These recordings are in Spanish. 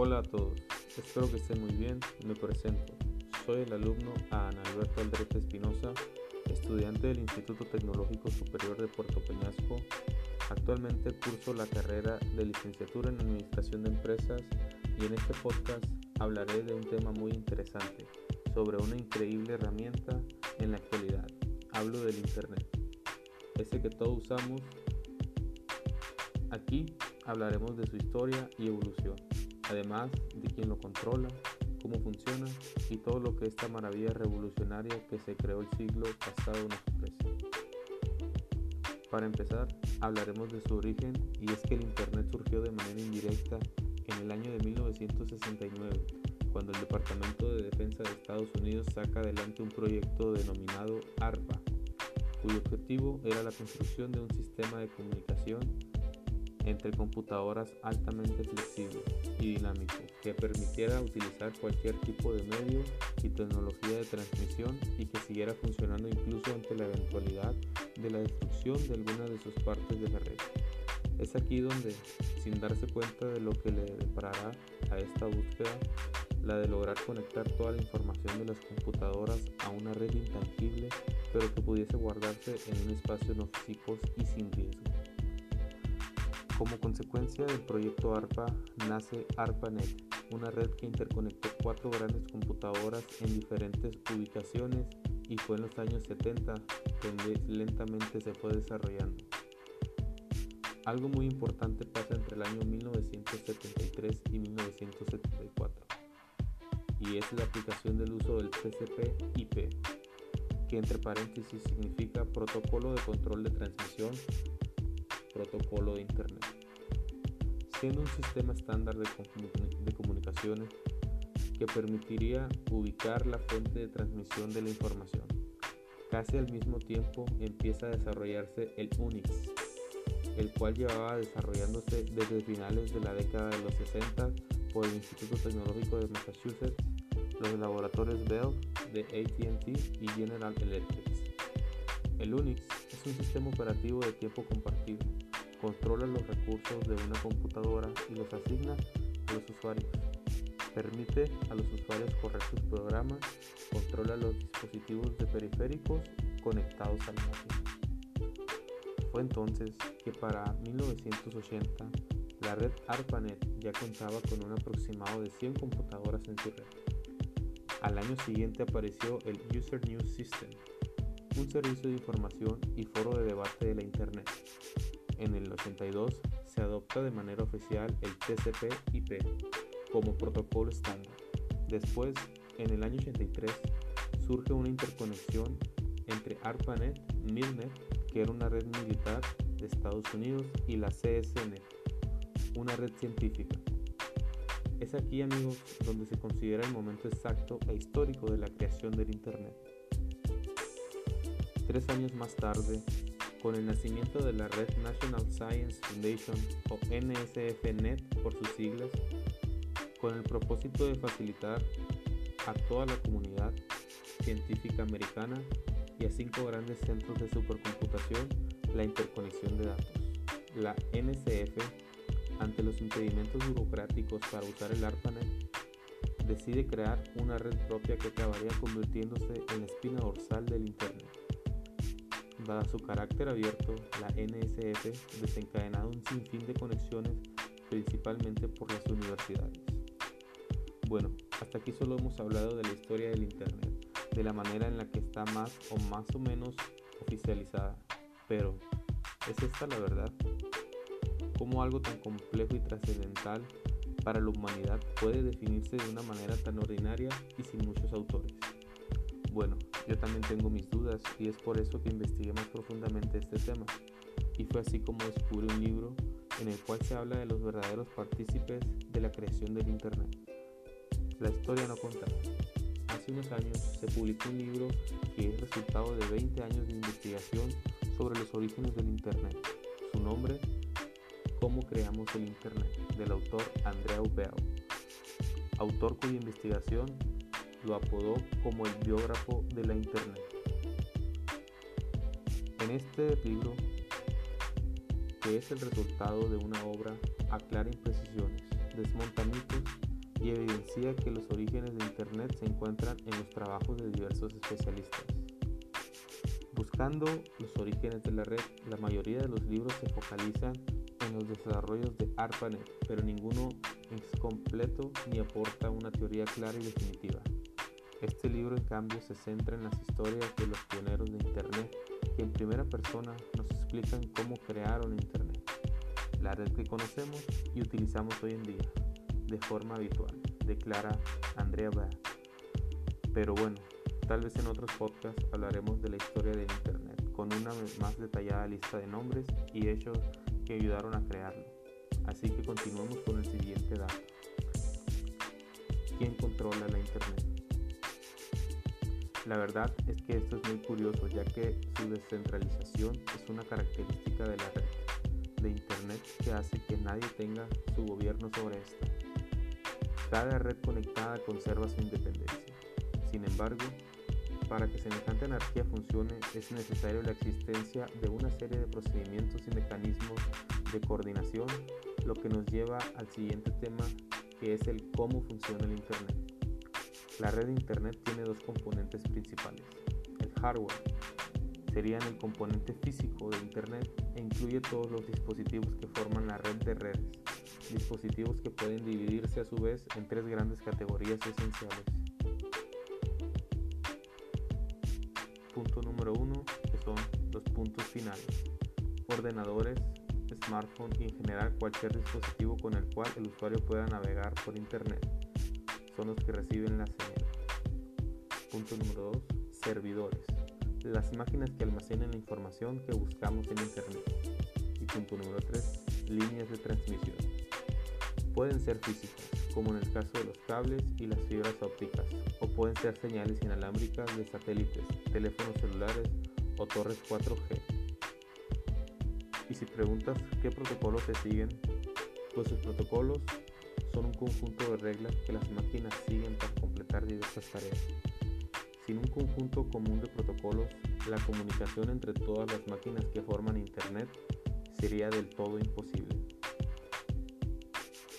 Hola a todos, espero que estén muy bien. Me presento. Soy el alumno Ana Alberto Aldrete Espinosa, estudiante del Instituto Tecnológico Superior de Puerto Peñasco. Actualmente curso la carrera de licenciatura en Administración de Empresas y en este podcast hablaré de un tema muy interesante, sobre una increíble herramienta en la actualidad. Hablo del Internet, ese que todos usamos. Aquí hablaremos de su historia y evolución además de quién lo controla, cómo funciona y todo lo que esta maravilla revolucionaria que se creó el siglo pasado nos ofrece. Para empezar, hablaremos de su origen y es que el Internet surgió de manera indirecta en el año de 1969, cuando el Departamento de Defensa de Estados Unidos saca adelante un proyecto denominado ARPA, cuyo objetivo era la construcción de un sistema de comunicación entre computadoras altamente flexible y dinámico que permitiera utilizar cualquier tipo de medio y tecnología de transmisión y que siguiera funcionando incluso ante la eventualidad de la destrucción de alguna de sus partes de la red. Es aquí donde, sin darse cuenta de lo que le deparará a esta búsqueda, la de lograr conectar toda la información de las computadoras a una red intangible, pero que pudiese guardarse en un espacio no físico y sin riesgo. Como consecuencia del proyecto ARPA nace ARPANET, una red que interconectó cuatro grandes computadoras en diferentes ubicaciones y fue en los años 70 donde lentamente se fue desarrollando. Algo muy importante pasa entre el año 1973 y 1974 y es la aplicación del uso del TCP/IP, que entre paréntesis significa Protocolo de Control de Transmisión protocolo de Internet, siendo un sistema estándar de, de comunicaciones que permitiría ubicar la fuente de transmisión de la información. Casi al mismo tiempo empieza a desarrollarse el Unix, el cual llevaba desarrollándose desde finales de la década de los 60 por el Instituto Tecnológico de Massachusetts, los laboratorios Bell de ATT y General Electric. El Unix un sistema operativo de tiempo compartido controla los recursos de una computadora y los asigna a los usuarios. Permite a los usuarios correr sus programas, controla los dispositivos de periféricos conectados a la máquina. Fue entonces que para 1980 la red ARPANET ya contaba con un aproximado de 100 computadoras en su red. Al año siguiente apareció el User News System, un servicio de información y foro de debate de la Internet, en el 82 se adopta de manera oficial el TCP/IP como protocolo estándar. Después, en el año 83, surge una interconexión entre ARPANET, MILNET, que era una red militar de Estados Unidos, y la CSNet, una red científica. Es aquí, amigos, donde se considera el momento exacto e histórico de la creación del Internet. Tres años más tarde, con el nacimiento de la red National Science Foundation o NSFNet por sus siglas, con el propósito de facilitar a toda la comunidad científica americana y a cinco grandes centros de supercomputación la interconexión de datos. La NSF, ante los impedimentos burocráticos para usar el ARPANET, decide crear una red propia que acabaría convirtiéndose en la espina dorsal del Internet. Dada su carácter abierto, la NSF desencadenado un sinfín de conexiones principalmente por las universidades. Bueno, hasta aquí solo hemos hablado de la historia del Internet, de la manera en la que está más o más o menos oficializada. Pero, ¿es esta la verdad? ¿Cómo algo tan complejo y trascendental para la humanidad puede definirse de una manera tan ordinaria y sin muchos autores? Bueno, yo también tengo mis dudas y es por eso que investigué más profundamente este tema. Y fue así como descubrí un libro en el cual se habla de los verdaderos partícipes de la creación del Internet. La historia no cuenta. Hace unos años se publicó un libro que es resultado de 20 años de investigación sobre los orígenes del Internet. Su nombre, Cómo creamos el Internet, del autor Andrea Bell, autor cuya investigación lo apodó como el biógrafo de la Internet. En este libro, que es el resultado de una obra, aclara imprecisiones, desmonta mitos y evidencia que los orígenes de Internet se encuentran en los trabajos de diversos especialistas. Buscando los orígenes de la red, la mayoría de los libros se focalizan en los desarrollos de ARPANET, pero ninguno es completo ni aporta una teoría clara y definitiva. Este libro en cambio se centra en las historias de los pioneros de Internet que en primera persona nos explican cómo crearon Internet, la red que conocemos y utilizamos hoy en día de forma habitual, declara Andrea Bach. Pero bueno, tal vez en otros podcasts hablaremos de la historia del Internet con una más detallada lista de nombres y hechos que ayudaron a crearlo. Así que continuemos con el siguiente dato. ¿Quién controla la Internet? La verdad es que esto es muy curioso ya que su descentralización es una característica de la red de Internet que hace que nadie tenga su gobierno sobre esta. Cada red conectada conserva su independencia. Sin embargo, para que semejante anarquía funcione es necesario la existencia de una serie de procedimientos y mecanismos de coordinación, lo que nos lleva al siguiente tema que es el cómo funciona el Internet. La red de Internet tiene dos componentes principales. El hardware sería el componente físico de Internet e incluye todos los dispositivos que forman la red de redes, dispositivos que pueden dividirse a su vez en tres grandes categorías esenciales. Punto número uno, que son los puntos finales, ordenadores, smartphone y en general cualquier dispositivo con el cual el usuario pueda navegar por Internet son los que reciben la señal. Punto número 2. Servidores. Las máquinas que almacenan la información que buscamos en Internet. Y punto número 3. Líneas de transmisión. Pueden ser físicas, como en el caso de los cables y las fibras ópticas, o pueden ser señales inalámbricas de satélites, teléfonos celulares o torres 4G. Y si preguntas qué protocolos se siguen, pues sus protocolos son un conjunto de reglas que las máquinas siguen para completar diversas tareas. Sin un conjunto común de protocolos, la comunicación entre todas las máquinas que forman Internet sería del todo imposible.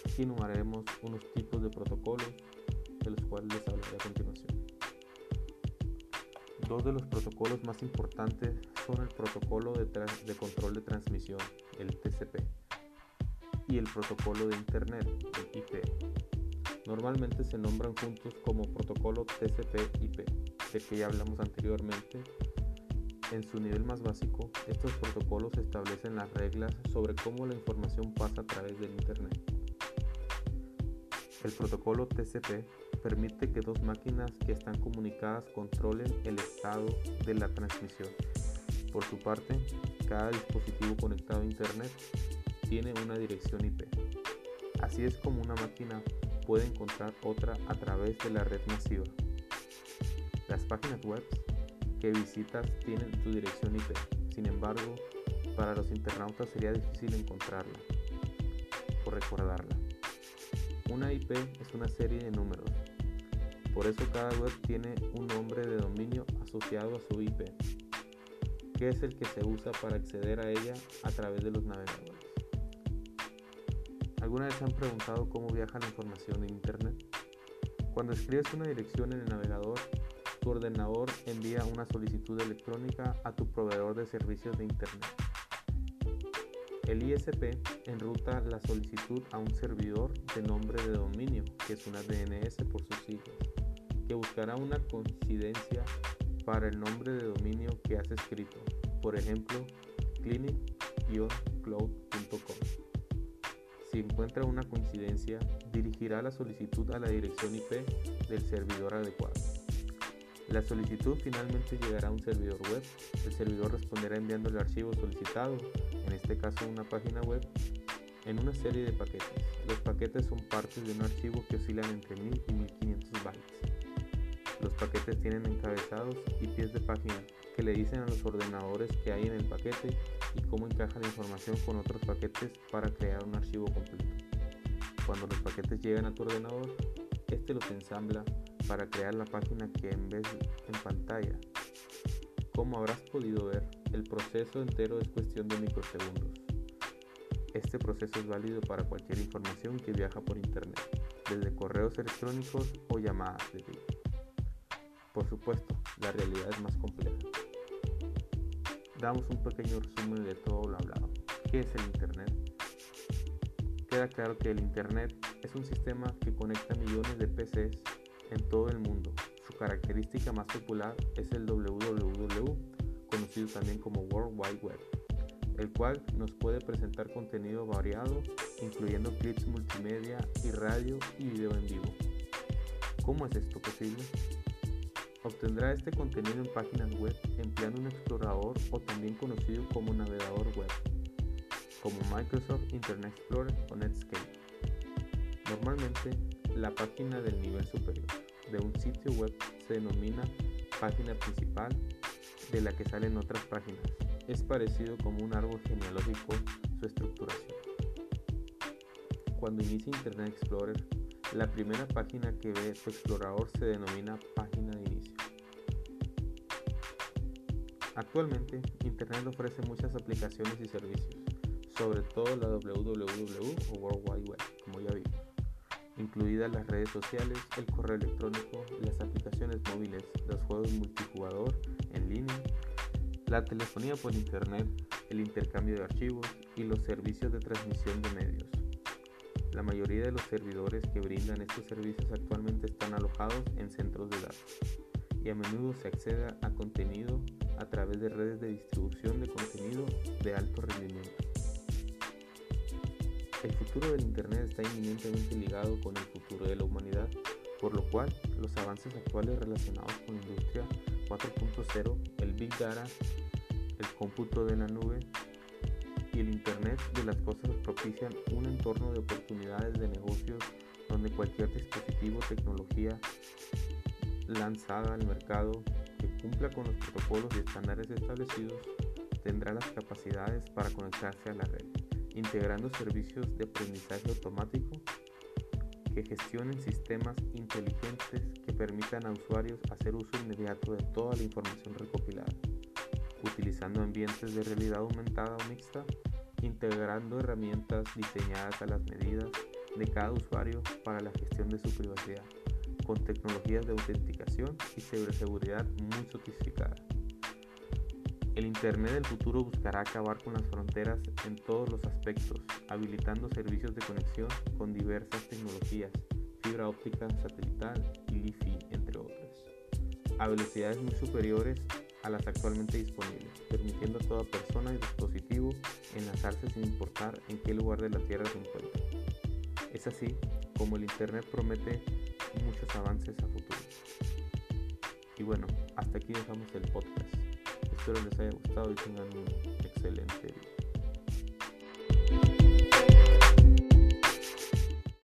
Aquí enumeraremos unos tipos de protocolos de los cuales les hablaré a continuación. Dos de los protocolos más importantes son el protocolo de, de control de transmisión, el TCP, y el protocolo de Internet, el IP. Normalmente se nombran juntos como protocolo TCP/IP, de que ya hablamos anteriormente. En su nivel más básico, estos protocolos establecen las reglas sobre cómo la información pasa a través del Internet. El protocolo TCP permite que dos máquinas que están comunicadas controlen el estado de la transmisión. Por su parte, cada dispositivo conectado a Internet tiene una dirección IP. Así es como una máquina puede encontrar otra a través de la red masiva. Las páginas web que visitas tienen su dirección IP, sin embargo, para los internautas sería difícil encontrarla o recordarla. Una IP es una serie de números, por eso cada web tiene un nombre de dominio asociado a su IP, que es el que se usa para acceder a ella a través de los navegadores. ¿Alguna vez se han preguntado cómo viaja la información en Internet? Cuando escribes una dirección en el navegador, tu ordenador envía una solicitud electrónica a tu proveedor de servicios de Internet. El ISP enruta la solicitud a un servidor de nombre de dominio, que es una DNS por sus siglas, que buscará una coincidencia para el nombre de dominio que has escrito, por ejemplo, clinic-cloud.com. Si encuentra una coincidencia, dirigirá la solicitud a la dirección IP del servidor adecuado. La solicitud finalmente llegará a un servidor web. El servidor responderá enviando el archivo solicitado, en este caso una página web, en una serie de paquetes. Los paquetes son partes de un archivo que oscilan entre 1000 y 1500 bytes. Los paquetes tienen encabezados y pies de página que le dicen a los ordenadores que hay en el paquete y cómo encaja la información con otros paquetes para crear un archivo completo. Cuando los paquetes llegan a tu ordenador, este los ensambla para crear la página que en vez en pantalla. Como habrás podido ver, el proceso entero es cuestión de microsegundos. Este proceso es válido para cualquier información que viaja por Internet. desde correos electrónicos o llamadas de vídeo. Por supuesto, la realidad es más compleja. Damos un pequeño resumen de todo lo hablado. ¿Qué es el Internet? Queda claro que el Internet es un sistema que conecta millones de PCs en todo el mundo. Su característica más popular es el www, conocido también como World Wide Web, el cual nos puede presentar contenido variado, incluyendo clips multimedia y radio y video en vivo. ¿Cómo es esto posible? Obtendrá este contenido en páginas web empleando un explorador o también conocido como navegador web, como Microsoft Internet Explorer o Netscape. Normalmente, la página del nivel superior de un sitio web se denomina página principal de la que salen otras páginas. Es parecido como un árbol genealógico su estructuración. Cuando inicia Internet Explorer, la primera página que ve su explorador se denomina página Actualmente, Internet ofrece muchas aplicaciones y servicios, sobre todo la www o World Wide Web, como ya vimos, incluidas las redes sociales, el correo electrónico, las aplicaciones móviles, los juegos multijugador en línea, la telefonía por Internet, el intercambio de archivos y los servicios de transmisión de medios. La mayoría de los servidores que brindan estos servicios actualmente están alojados en centros de datos y a menudo se accede a contenido a través de redes de distribución de contenido de alto rendimiento. El futuro del Internet está inminentemente ligado con el futuro de la humanidad, por lo cual los avances actuales relacionados con la industria 4.0, el Big Data, el cómputo de la nube y el Internet de las cosas propician un entorno de oportunidades de negocios donde cualquier dispositivo tecnología lanzada al mercado cumpla con los protocolos y estándares establecidos tendrá las capacidades para conectarse a la red, integrando servicios de aprendizaje automático que gestionen sistemas inteligentes que permitan a usuarios hacer uso inmediato de toda la información recopilada, utilizando ambientes de realidad aumentada o mixta, integrando herramientas diseñadas a las medidas de cada usuario para la gestión de su privacidad con tecnologías de autenticación y ciberseguridad muy sofisticadas. El Internet del futuro buscará acabar con las fronteras en todos los aspectos, habilitando servicios de conexión con diversas tecnologías, fibra óptica satelital y Wi-Fi, entre otras, a velocidades muy superiores a las actualmente disponibles, permitiendo a toda persona y dispositivo enlazarse sin importar en qué lugar de la Tierra se encuentre. Es así como el Internet promete muchos avances a futuro. Y bueno, hasta aquí dejamos el podcast. Espero les haya gustado y tengan un excelente